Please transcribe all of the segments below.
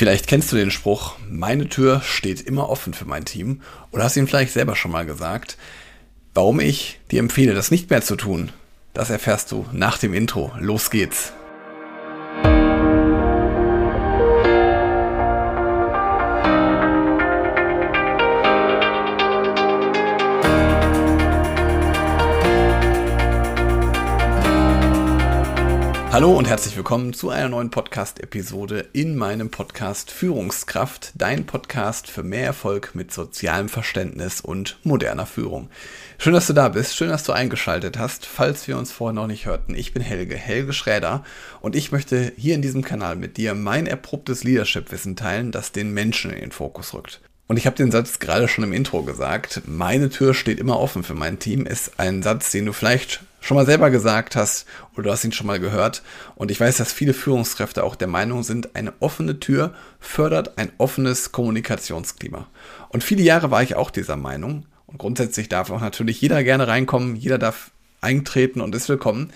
Vielleicht kennst du den Spruch, meine Tür steht immer offen für mein Team oder hast ihn vielleicht selber schon mal gesagt. Warum ich dir empfehle, das nicht mehr zu tun, das erfährst du nach dem Intro. Los geht's. Hallo und herzlich willkommen zu einer neuen Podcast-Episode in meinem Podcast Führungskraft, dein Podcast für mehr Erfolg mit sozialem Verständnis und moderner Führung. Schön, dass du da bist, schön, dass du eingeschaltet hast, falls wir uns vorher noch nicht hörten. Ich bin Helge, Helge Schräder und ich möchte hier in diesem Kanal mit dir mein erprobtes Leadership-Wissen teilen, das den Menschen in den Fokus rückt. Und ich habe den Satz gerade schon im Intro gesagt. Meine Tür steht immer offen für mein Team ist ein Satz, den du vielleicht schon mal selber gesagt hast oder du hast ihn schon mal gehört. Und ich weiß, dass viele Führungskräfte auch der Meinung sind, eine offene Tür fördert ein offenes Kommunikationsklima. Und viele Jahre war ich auch dieser Meinung. Und grundsätzlich darf auch natürlich jeder gerne reinkommen, jeder darf eintreten und ist willkommen.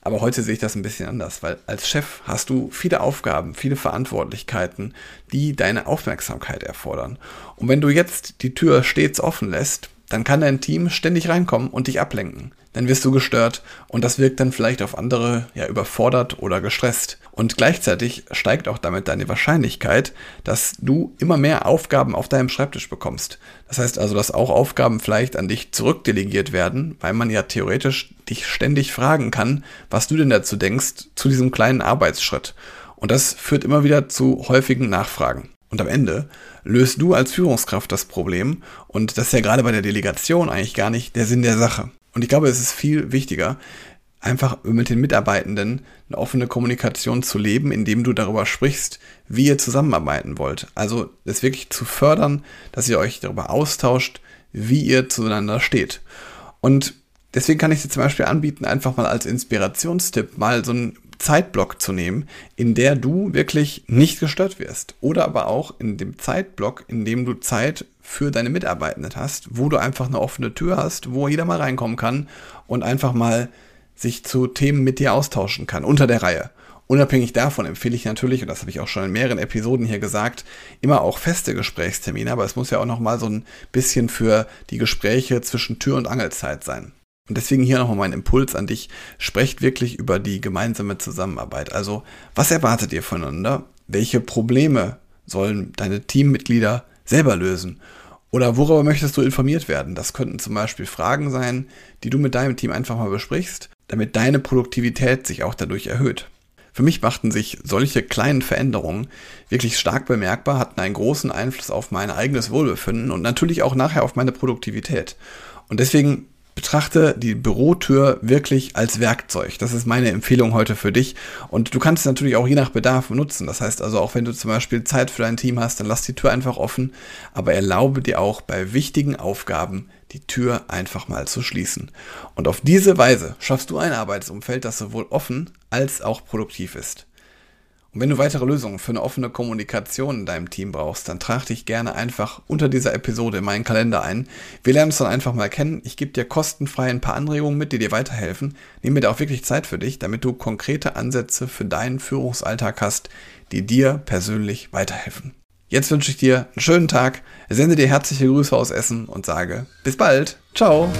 Aber heute sehe ich das ein bisschen anders, weil als Chef hast du viele Aufgaben, viele Verantwortlichkeiten, die deine Aufmerksamkeit erfordern. Und wenn du jetzt die Tür stets offen lässt, dann kann dein Team ständig reinkommen und dich ablenken. Dann wirst du gestört und das wirkt dann vielleicht auf andere ja überfordert oder gestresst. Und gleichzeitig steigt auch damit deine Wahrscheinlichkeit, dass du immer mehr Aufgaben auf deinem Schreibtisch bekommst. Das heißt also, dass auch Aufgaben vielleicht an dich zurückdelegiert werden, weil man ja theoretisch dich ständig fragen kann, was du denn dazu denkst, zu diesem kleinen Arbeitsschritt. Und das führt immer wieder zu häufigen Nachfragen. Und am Ende löst du als Führungskraft das Problem. Und das ist ja gerade bei der Delegation eigentlich gar nicht der Sinn der Sache. Und ich glaube, es ist viel wichtiger, einfach mit den Mitarbeitenden eine offene Kommunikation zu leben, indem du darüber sprichst, wie ihr zusammenarbeiten wollt. Also es wirklich zu fördern, dass ihr euch darüber austauscht, wie ihr zueinander steht. Und deswegen kann ich dir zum Beispiel anbieten, einfach mal als Inspirationstipp mal so ein Zeitblock zu nehmen, in der du wirklich nicht gestört wirst. Oder aber auch in dem Zeitblock, in dem du Zeit für deine Mitarbeitenden hast, wo du einfach eine offene Tür hast, wo jeder mal reinkommen kann und einfach mal sich zu Themen mit dir austauschen kann, unter der Reihe. Unabhängig davon empfehle ich natürlich, und das habe ich auch schon in mehreren Episoden hier gesagt, immer auch feste Gesprächstermine, aber es muss ja auch noch mal so ein bisschen für die Gespräche zwischen Tür und Angelzeit sein. Und deswegen hier nochmal mein Impuls an dich. Sprecht wirklich über die gemeinsame Zusammenarbeit. Also, was erwartet ihr voneinander? Welche Probleme sollen deine Teammitglieder selber lösen? Oder worüber möchtest du informiert werden? Das könnten zum Beispiel Fragen sein, die du mit deinem Team einfach mal besprichst, damit deine Produktivität sich auch dadurch erhöht. Für mich machten sich solche kleinen Veränderungen wirklich stark bemerkbar, hatten einen großen Einfluss auf mein eigenes Wohlbefinden und natürlich auch nachher auf meine Produktivität. Und deswegen betrachte die Bürotür wirklich als Werkzeug. Das ist meine Empfehlung heute für dich. Und du kannst es natürlich auch je nach Bedarf nutzen. Das heißt also, auch wenn du zum Beispiel Zeit für dein Team hast, dann lass die Tür einfach offen. Aber erlaube dir auch bei wichtigen Aufgaben die Tür einfach mal zu schließen. Und auf diese Weise schaffst du ein Arbeitsumfeld, das sowohl offen als auch produktiv ist. Und wenn du weitere Lösungen für eine offene Kommunikation in deinem Team brauchst, dann trag dich gerne einfach unter dieser Episode in meinen Kalender ein. Wir lernen uns dann einfach mal kennen. Ich gebe dir kostenfrei ein paar Anregungen mit, die dir weiterhelfen. Nimm mir da auch wirklich Zeit für dich, damit du konkrete Ansätze für deinen Führungsalltag hast, die dir persönlich weiterhelfen. Jetzt wünsche ich dir einen schönen Tag, sende dir herzliche Grüße aus Essen und sage bis bald. Ciao.